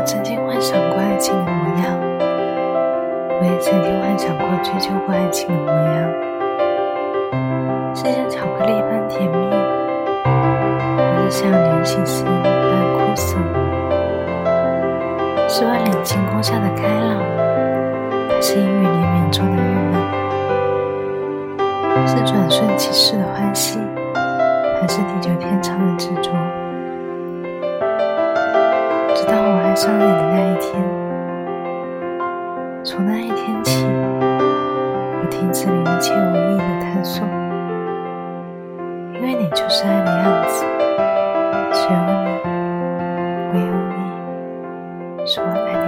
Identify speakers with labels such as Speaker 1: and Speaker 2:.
Speaker 1: 我曾经幻想过爱情的模样，我也曾经幻想过追求过爱情的模样，是像巧克力般甜蜜，还是像莲心丝般苦涩？是万里晴空下的开朗，还是阴雨连绵中的郁闷？是转瞬即逝的欢喜，还是地久天长的执着？伤你的那一天，从那一天起，我停止了一切无意义的探索，因为你就是爱的样子，只有你，唯有你，是我爱。